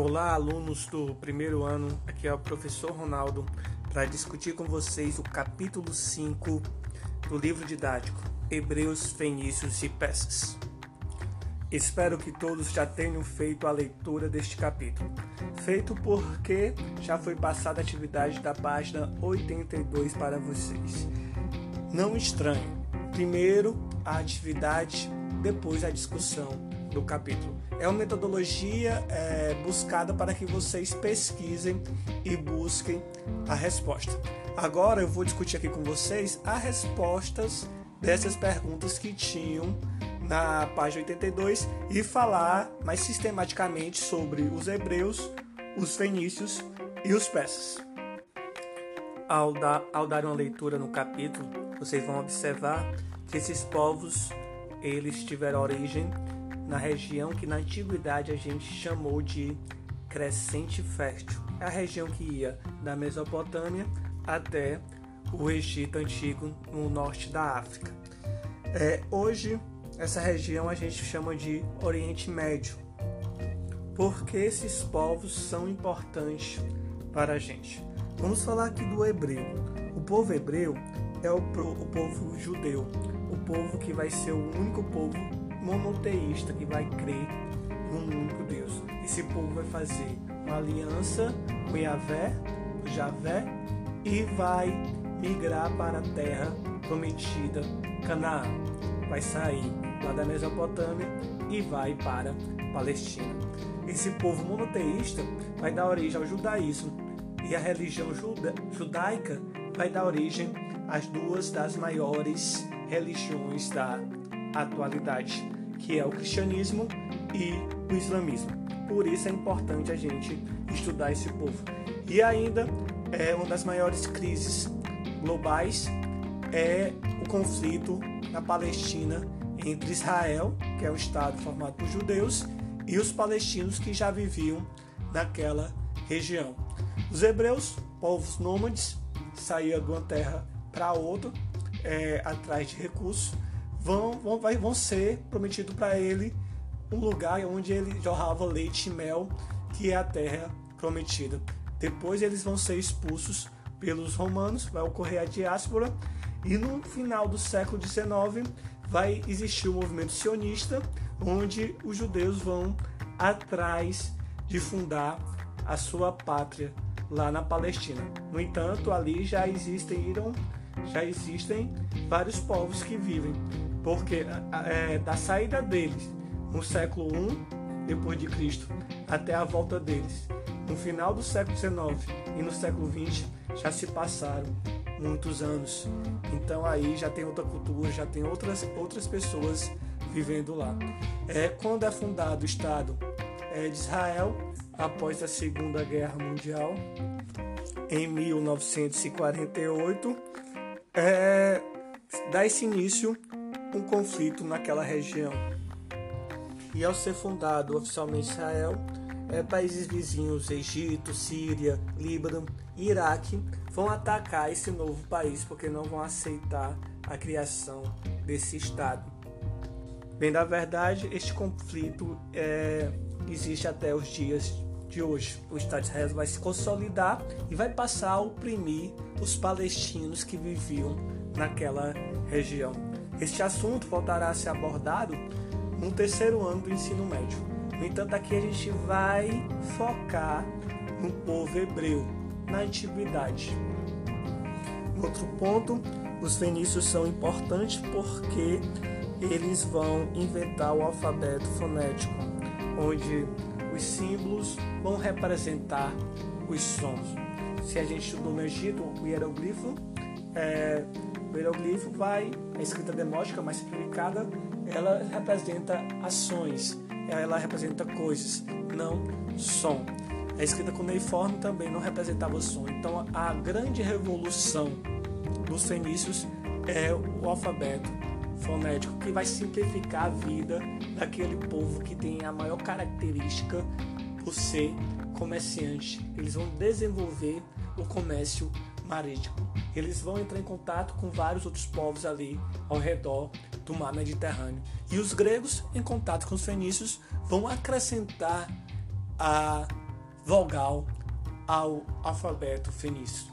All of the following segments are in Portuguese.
Olá, alunos do primeiro ano. Aqui é o professor Ronaldo para discutir com vocês o capítulo 5 do livro didático Hebreus, Fenícios e Peças. Espero que todos já tenham feito a leitura deste capítulo. Feito porque já foi passada a atividade da página 82 para vocês. Não estranhe. Primeiro a atividade, depois a discussão do capítulo. É uma metodologia é, buscada para que vocês pesquisem e busquem a resposta. Agora eu vou discutir aqui com vocês as respostas dessas perguntas que tinham na página 82 e falar mais sistematicamente sobre os hebreus, os fenícios e os persas. Ao dar, ao dar uma leitura no capítulo, vocês vão observar que esses povos eles tiveram origem na região que na antiguidade a gente chamou de Crescente Fértil. É a região que ia da Mesopotâmia até o Egito Antigo, no norte da África. É, hoje, essa região a gente chama de Oriente Médio, porque esses povos são importantes para a gente. Vamos falar aqui do hebreu. O povo hebreu é o, o povo judeu, o povo que vai ser o único povo monoteísta que vai crer num único Deus. Esse povo vai fazer uma aliança com Yahvé, com Javé, e vai migrar para a terra prometida, Canaã. Vai sair lá da Mesopotâmia e vai para Palestina. Esse povo monoteísta vai dar origem ao judaísmo e a religião juda judaica vai dar origem às duas das maiores religiões da atualidade, que é o cristianismo e o islamismo. Por isso é importante a gente estudar esse povo. E ainda é uma das maiores crises globais é o conflito na Palestina entre Israel, que é um estado formado por judeus, e os palestinos que já viviam naquela região. Os hebreus, povos nômades, saíam de uma terra para outra é, atrás de recursos vão, vão, vai, vão ser prometido para ele um lugar onde ele jorrava leite e mel, que é a terra prometida. Depois eles vão ser expulsos pelos romanos, vai ocorrer a diáspora, e no final do século XIX vai existir o movimento sionista, onde os judeus vão atrás de fundar a sua pátria lá na Palestina. No entanto, ali já existem, já existem vários povos que vivem porque é, da saída deles no século I depois de Cristo até a volta deles no final do século XIX e no século XX já se passaram muitos anos. Então aí já tem outra cultura, já tem outras outras pessoas vivendo lá. É quando é fundado o Estado é, de Israel após a Segunda Guerra Mundial em 1948 é, dá esse início um conflito naquela região. E ao ser fundado oficialmente Israel, é, países vizinhos, Egito, Síria, Líbano e Iraque, vão atacar esse novo país porque não vão aceitar a criação desse Estado. Bem, na verdade, este conflito é, existe até os dias de hoje. O Estado de Israel vai se consolidar e vai passar a oprimir os palestinos que viviam naquela região. Este assunto voltará a ser abordado no terceiro ano do ensino médio. No entanto, aqui a gente vai focar no povo hebreu, na antiguidade. Outro ponto, os fenícios são importantes porque eles vão inventar o alfabeto fonético, onde os símbolos vão representar os sons. Se a gente estudou no Egito, o hieroglifo é, o hieroglifo vai, a escrita demótica mais simplificada, ela representa ações, ela representa coisas, não som. A escrita cuneiforme também não representava som. Então a grande revolução dos fenícios é o alfabeto fonético que vai simplificar a vida daquele povo que tem a maior característica por ser comerciante. Eles vão desenvolver o comércio marítimo. Eles vão entrar em contato com vários outros povos ali ao redor do mar Mediterrâneo. E os gregos, em contato com os fenícios, vão acrescentar a vogal ao alfabeto fenício.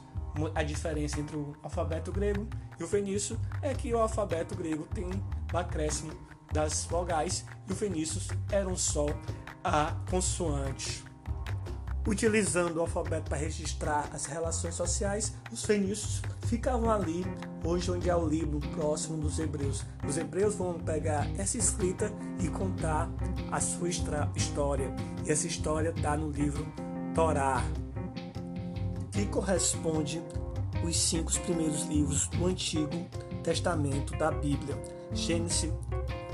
A diferença entre o alfabeto grego e o fenício é que o alfabeto grego tem o acréscimo das vogais e o fenício eram só a consoante. Utilizando o alfabeto para registrar as relações sociais, os fenícios ficavam ali, hoje onde é o livro próximo dos hebreus. Os hebreus vão pegar essa escrita e contar a sua história. E essa história está no livro Torá, que corresponde os cinco primeiros livros do Antigo Testamento da Bíblia: Gênesis,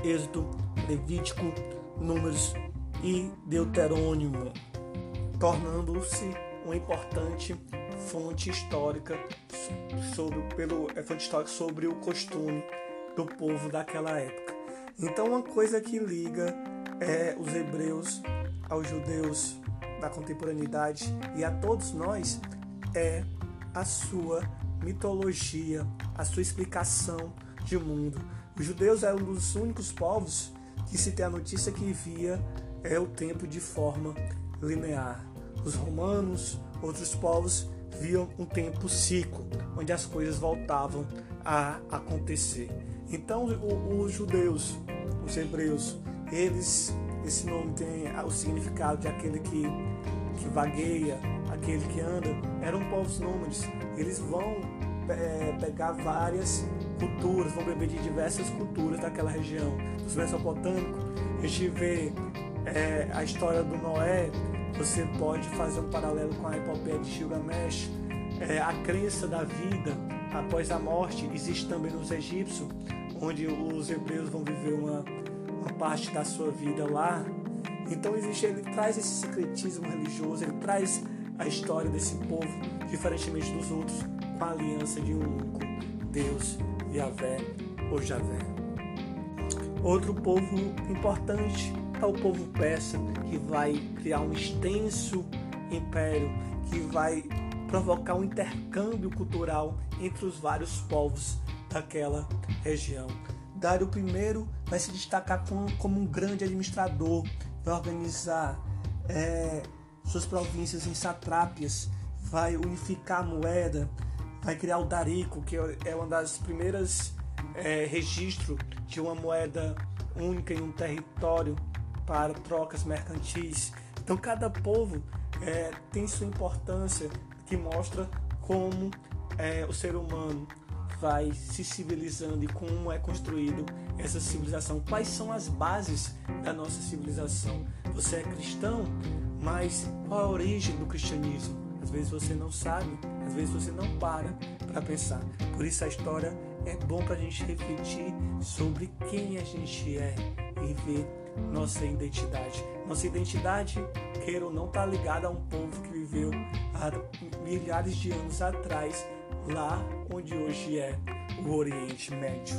Êxodo, Levítico, Números e Deuterônimo, tornando-se uma importante fonte histórica sobre, pelo, é fonte histórica sobre o costume do povo daquela época. Então, uma coisa que liga é, os hebreus aos judeus da contemporaneidade e a todos nós é a sua mitologia, a sua explicação de mundo. Os judeus eram um dos únicos povos que se tem a notícia que via é o tempo de forma linear. Os romanos, outros povos viam um tempo ciclo, onde as coisas voltavam a acontecer. Então, os judeus, os hebreus, eles, esse nome tem o significado de aquele que, que vagueia, aquele que anda, eram povos nômades. Eles vão é, pegar várias culturas, vão beber de diversas culturas daquela região. Os mesopotâmicos, a gente vê é, a história do Noé, você pode fazer um paralelo com a epopeia de Gilgamesh. É, a crença da vida após a morte existe também nos egípcios, onde os hebreus vão viver uma, uma parte da sua vida lá. Então existe, ele traz esse secretismo religioso, ele traz a história desse povo, diferentemente dos outros, com a aliança de um único Deus, Yahvé ou Javé. Outro povo importante é o povo persa, que vai criar um extenso império, que vai provocar um intercâmbio cultural entre os vários povos daquela região. Dário I vai se destacar como, como um grande administrador, vai organizar é, suas províncias em satrápias, vai unificar a moeda, vai criar o Darico, que é uma das primeiras é, registros de uma moeda única em um território para trocas mercantis. Então cada povo é, tem sua importância que mostra como é, o ser humano vai se civilizando e como é construído essa civilização. Quais são as bases da nossa civilização? Você é cristão, mas qual a origem do cristianismo? Às vezes você não sabe, às vezes você não para para pensar. Por isso a história é bom para a gente refletir sobre quem a gente é e ver nossa identidade. Nossa identidade, queira ou não, está ligada a um povo que viveu há milhares de anos atrás, lá onde hoje é o Oriente Médio.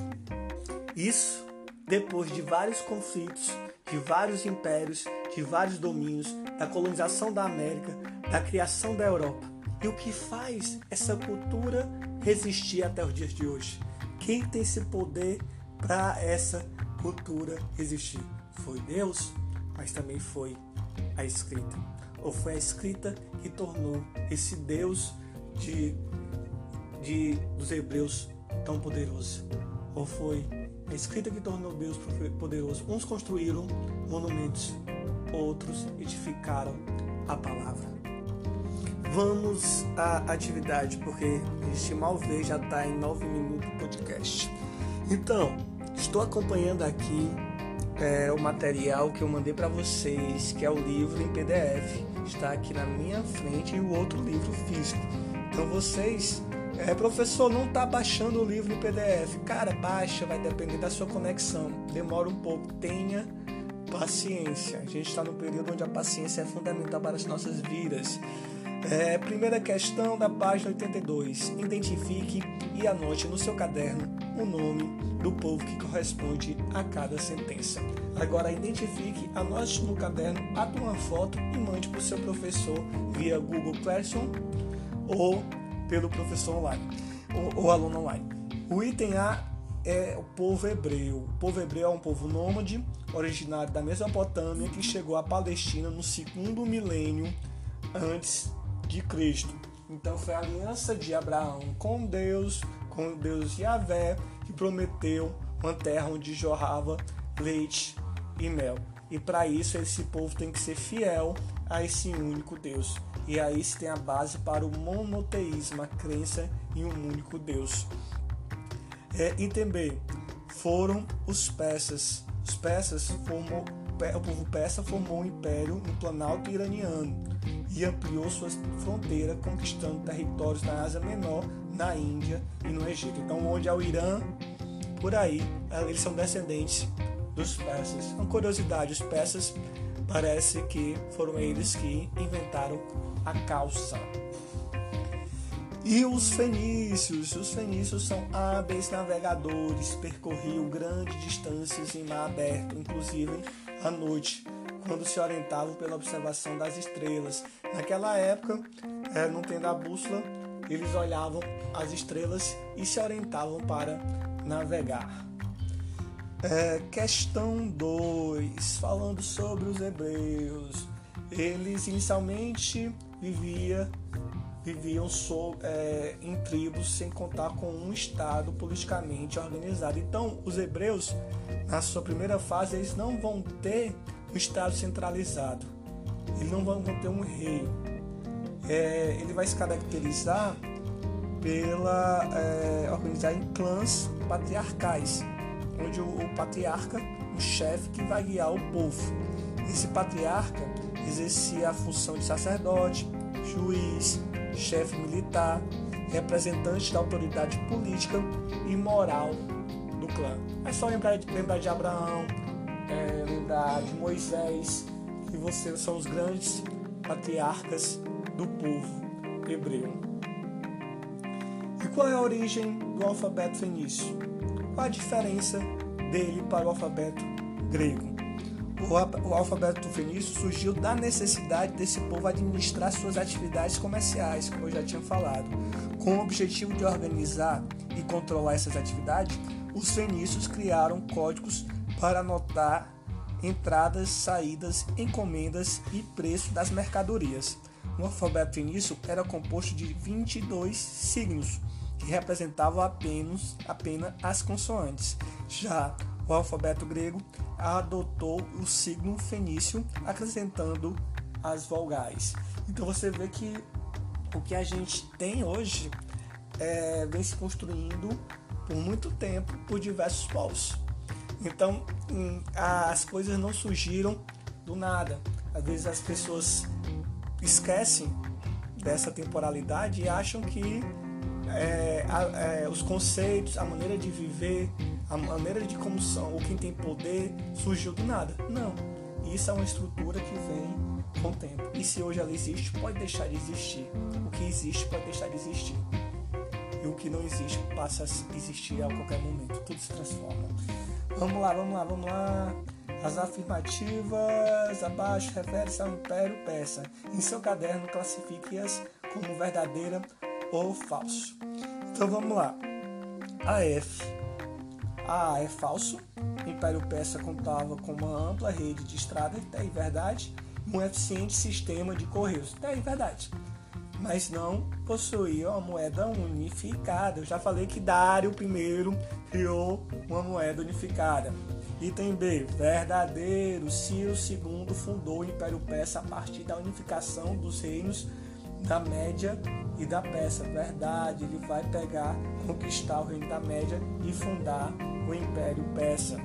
Isso depois de vários conflitos, de vários impérios, de vários domínios, da colonização da América, da criação da Europa. E o que faz essa cultura resistir até os dias de hoje? Quem tem esse poder para essa cultura existir? Foi Deus, mas também foi a escrita. Ou foi a escrita que tornou esse Deus de, de dos hebreus tão poderoso. Ou foi a escrita que tornou Deus poderoso. Uns construíram monumentos, outros edificaram a palavra. Vamos à atividade, porque a gente mal vê, já está em nove minutos do podcast. Então, estou acompanhando aqui é, o material que eu mandei para vocês, que é o livro em PDF, está aqui na minha frente e o outro livro físico. Então vocês, é, professor, não está baixando o livro em PDF. Cara, baixa, vai depender da sua conexão. Demora um pouco, tenha paciência. A gente está no período onde a paciência é fundamental para as nossas vidas. É, primeira questão da página 82. Identifique e anote no seu caderno o nome do povo que corresponde a cada sentença. Agora identifique, anote no caderno, ate uma foto e mande para o seu professor via Google Classroom ou pelo professor online ou, ou aluno online. O item A é o povo hebreu. O povo hebreu é um povo nômade, originário da Mesopotâmia, que chegou à Palestina no segundo milênio antes de Cristo. Então foi a aliança de Abraão com Deus, com Deus Yahvé, que prometeu uma terra onde jorrava leite e mel. E para isso esse povo tem que ser fiel a esse único Deus. E aí se tem a base para o monoteísmo, a crença em um único Deus. É, e também foram os persas. Os persas formou, o povo persa formou um império no Planalto iraniano e ampliou sua fronteira, conquistando territórios na Ásia Menor, na Índia e no Egito. Então, onde é o Irã, por aí, eles são descendentes dos persas. Uma curiosidade, os persas parece que foram eles que inventaram a calça. E os fenícios, os fenícios são hábeis navegadores, percorriam grandes distâncias em mar aberto, inclusive à noite, quando se orientavam pela observação das estrelas. Naquela época, é, não tendo a bússola, eles olhavam as estrelas e se orientavam para navegar. É, questão 2, falando sobre os hebreus. Eles inicialmente vivia, viviam so, é, em tribos sem contar com um estado politicamente organizado. Então, os hebreus, na sua primeira fase, eles não vão ter um estado centralizado. Eles não vão ter um rei. É, ele vai se caracterizar pela é, organizar em clãs patriarcais onde o, o patriarca, o chefe que vai guiar o povo. Esse patriarca exercia a função de sacerdote, juiz, chefe militar, representante da autoridade política e moral do clã. É só lembrar de, lembrar de Abraão, é, lembrar de Moisés, que vocês são os grandes patriarcas do povo hebreu. E qual é a origem do alfabeto fenício? Qual a diferença dele para o alfabeto grego? O alfabeto fenício surgiu da necessidade desse povo administrar suas atividades comerciais, como eu já tinha falado. Com o objetivo de organizar e controlar essas atividades, os fenícios criaram códigos para anotar entradas, saídas, encomendas e preço das mercadorias. O alfabeto fenício era composto de 22 signos, que representavam apenas, apenas as consoantes. Já o alfabeto grego adotou o signo fenício, acrescentando as vogais. Então você vê que o que a gente tem hoje é, vem se construindo por muito tempo por diversos povos. Então hum, as coisas não surgiram do nada. Às vezes as pessoas esquecem dessa temporalidade e acham que é, a, é, os conceitos, a maneira de viver, a maneira de como são, ou quem tem poder, surgiu do nada. Não. Isso é uma estrutura que vem com o tempo. E se hoje ela existe, pode deixar de existir. O que existe pode deixar de existir. E o que não existe passa a existir a qualquer momento. Tudo se transforma. Vamos lá, vamos lá, vamos lá. As afirmativas abaixo referem-se ao Império Persa. Em seu caderno, classifique-as como verdadeira ou falso. Então vamos lá. A F. A é falso. Império Persa contava com uma ampla rede de estradas, tem verdade, um eficiente sistema de correios, tem verdade. Mas não possuía uma moeda unificada. Eu já falei que Dário I criou uma moeda unificada. Item B, verdadeiro. Ciro II fundou o Império Persa a partir da unificação dos reinos da Média e da Pérsia. Verdade, ele vai pegar, conquistar o reino da Média e fundar o Império Persa.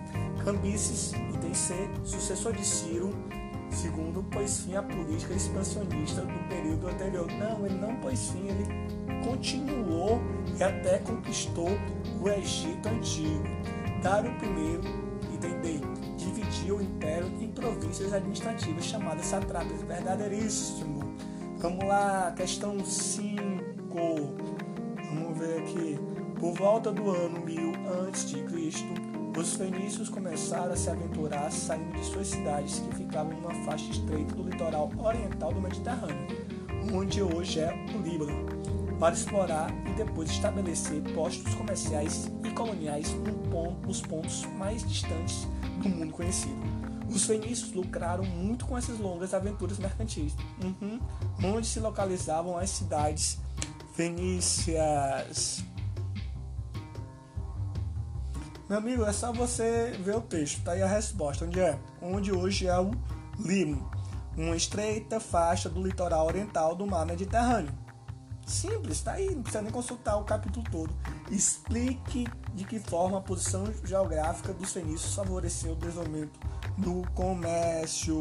Cambises, item C, sucessor de Ciro, segundo, pôs fim à política expansionista do período anterior. Não, ele não pôs fim, ele continuou e até conquistou o Egito Antigo. Dário I, item D, dividiu o império em províncias administrativas chamadas satrapas. Verdadeiríssimo. Vamos lá, questão 5. Vamos ver aqui. Por volta do ano 1000 a.C., os fenícios começaram a se aventurar saindo de suas cidades que ficavam numa faixa estreita do litoral oriental do Mediterrâneo, onde hoje é o Líbano, para explorar e depois estabelecer postos comerciais e coloniais nos pontos mais distantes do mundo conhecido. Os fenícios lucraram muito com essas longas aventuras mercantis, uhum. onde se localizavam as cidades fenícias. Meu amigo, é só você ver o texto, tá aí a resposta. Onde é? Onde hoje é o Limo, uma estreita faixa do litoral oriental do mar Mediterrâneo. Simples, tá aí, não precisa nem consultar o capítulo todo. Explique de que forma a posição geográfica dos fenícios favoreceu o desenvolvimento do comércio.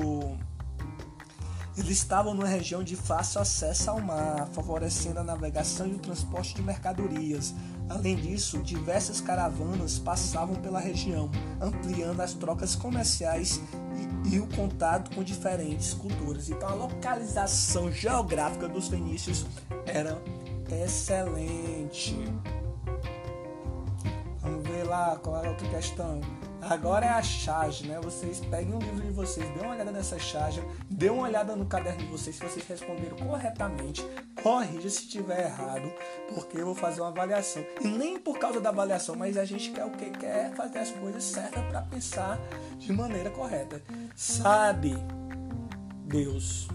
Eles estavam numa região de fácil acesso ao mar, favorecendo a navegação e o transporte de mercadorias. Além disso, diversas caravanas passavam pela região, ampliando as trocas comerciais e, e o contato com diferentes culturas. Então, a localização geográfica dos fenícios era excelente. Vamos ver lá qual é a outra questão. Agora é a charge, né? Vocês peguem o livro de vocês, dêem uma olhada nessa charge, dêem uma olhada no caderno de vocês se vocês responderam corretamente. Corrija se estiver errado, porque eu vou fazer uma avaliação. E nem por causa da avaliação, mas a gente quer o que? Quer fazer as coisas certas para pensar de maneira correta. Sabe, Deus,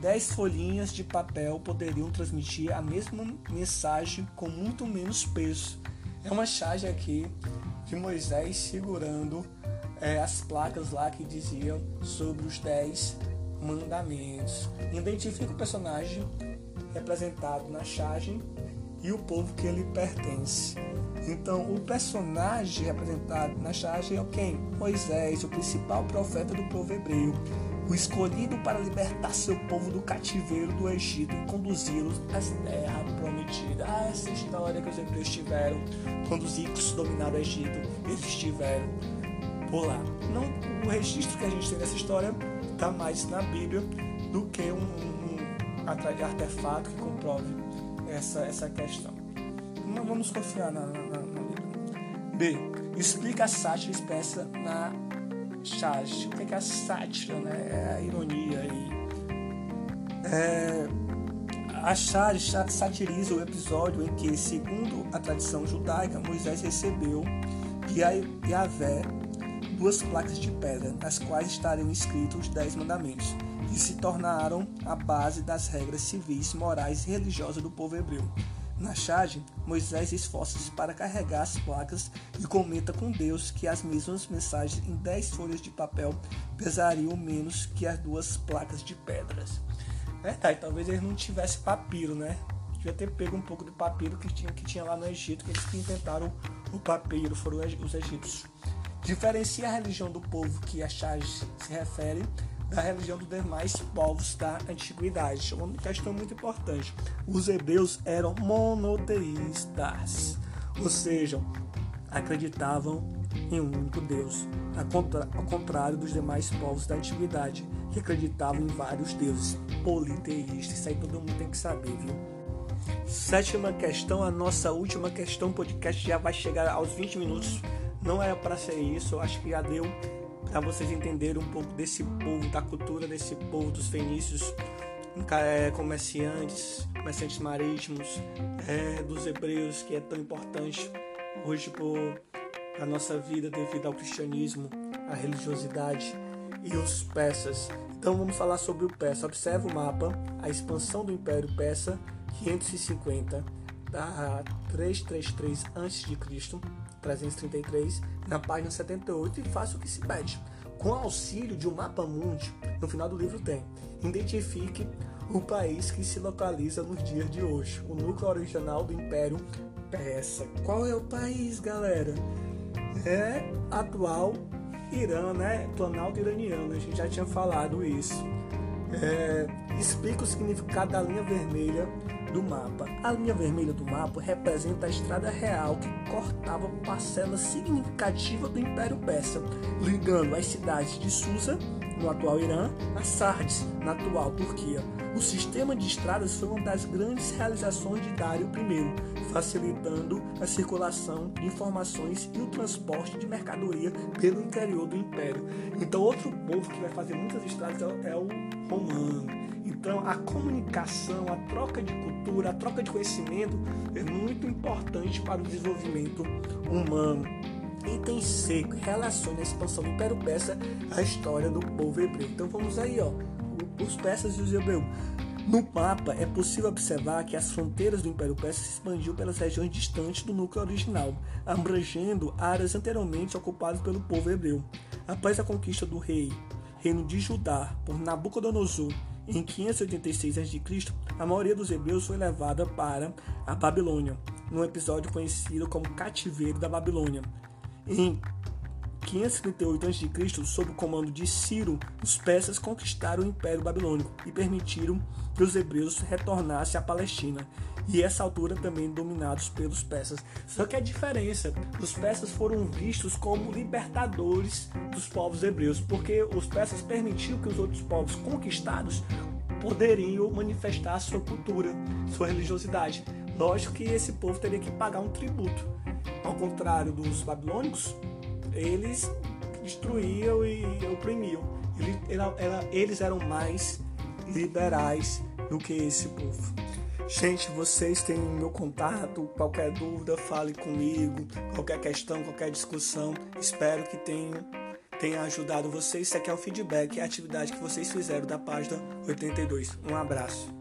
dez folhinhas de papel poderiam transmitir a mesma mensagem com muito menos peso. É uma charge aqui de Moisés segurando é, as placas lá que diziam sobre os dez mandamentos. Identifica o personagem representado na charge e o povo que ele pertence. Então, o personagem representado na charge é quem? Moisés, o principal profeta do povo hebreu, o escolhido para libertar seu povo do cativeiro do Egito e conduzi-los à terra prometida. Ah, essa história que os hebreus tiveram quando os ricos dominaram o Egito, eles estiveram por lá. Não, o registro que a gente tem dessa história está mais na Bíblia do que um, um, um artefato que comprove essa, essa questão. Não vamos confiar na, na, na Bíblia. B. Explica a sátira expressa na charge. O que é a sátira? Né? É a ironia aí. É, a charge satiriza o episódio em que, segundo a tradição judaica, Moisés recebeu de Yahvé duas placas de pedra, nas quais estariam escritos os dez mandamentos, que se tornaram a base das regras civis, morais e religiosas do povo hebreu. Na charge, Moisés esforça-se para carregar as placas e comenta com Deus que as mesmas mensagens em dez folhas de papel pesariam menos que as duas placas de pedras. Verdade, talvez eles não tivessem papiro, né? Devia ter pego um pouco do papiro que tinha, que tinha lá no Egito, que eles que inventaram o papiro, foram os egípcios. Diferencia a religião do povo que a charge se refere da religião dos demais povos da antiguidade. Uma questão muito importante. Os hebreus eram monoteístas, ou seja, acreditavam em um único Deus, ao contrário dos demais povos da antiguidade, que acreditavam em vários deuses, politeístas. Isso aí todo mundo tem que saber, viu? Sétima questão, a nossa última questão, o podcast já vai chegar aos 20 minutos. Não era para ser isso, eu acho que já deu para vocês entenderem um pouco desse povo, da cultura desse povo dos fenícios, é, comerciantes, comerciantes marítimos, é, dos hebreus, que é tão importante hoje para a nossa vida devido ao cristianismo, à religiosidade e os persas. Então vamos falar sobre o persa. Observe o mapa, a expansão do Império Persa, 550 a 333 a.C., 333, na página 78 e faça o que se pede. Com auxílio de um mapa mundi, no final do livro tem: identifique o país que se localiza nos dias de hoje, o núcleo original do Império Persa. Qual é o país, galera? É atual Irã, né? Planalto iraniano, a gente já tinha falado isso. É, explica o significado da linha vermelha do mapa. A linha vermelha do mapa representa a estrada real que cortava parcela significativa do Império Persa, ligando as cidades de Susa, no atual Irã, a Sardes, na atual Turquia. O sistema de estradas foi uma das grandes realizações de Dário I, facilitando a circulação de informações e o transporte de mercadoria pelo interior do império. Então, outro povo que vai fazer muitas estradas é o romano. Então, a comunicação, a troca de cultura, a troca de conhecimento é muito importante para o desenvolvimento humano. item C relaciona a expansão do Império Persa à história do povo hebreu. Então vamos aí, ó, os persas e os hebreus. No mapa é possível observar que as fronteiras do Império Persa se expandiu pelas regiões distantes do núcleo original, abrangendo áreas anteriormente ocupadas pelo povo hebreu. Após a conquista do rei, reino de Judá, por Nabucodonosor em 586 a.C., a maioria dos hebreus foi levada para a Babilônia, num episódio conhecido como Cativeiro da Babilônia. Em 538 a.C., sob o comando de Ciro, os persas conquistaram o Império Babilônico e permitiram que os hebreus retornassem à Palestina. E essa altura também dominados pelos persas. Só que a diferença, os persas foram vistos como libertadores dos povos hebreus, porque os persas permitiam que os outros povos conquistados poderiam manifestar sua cultura, sua religiosidade. Lógico que esse povo teria que pagar um tributo. Ao contrário dos babilônicos, eles destruíam e oprimiam. Eles eram mais liberais do que esse povo. Gente, vocês têm meu contato. Qualquer dúvida, fale comigo. Qualquer questão, qualquer discussão. Espero que tenha, tenha ajudado vocês. Isso aqui é um feedback, é a atividade que vocês fizeram da página 82. Um abraço.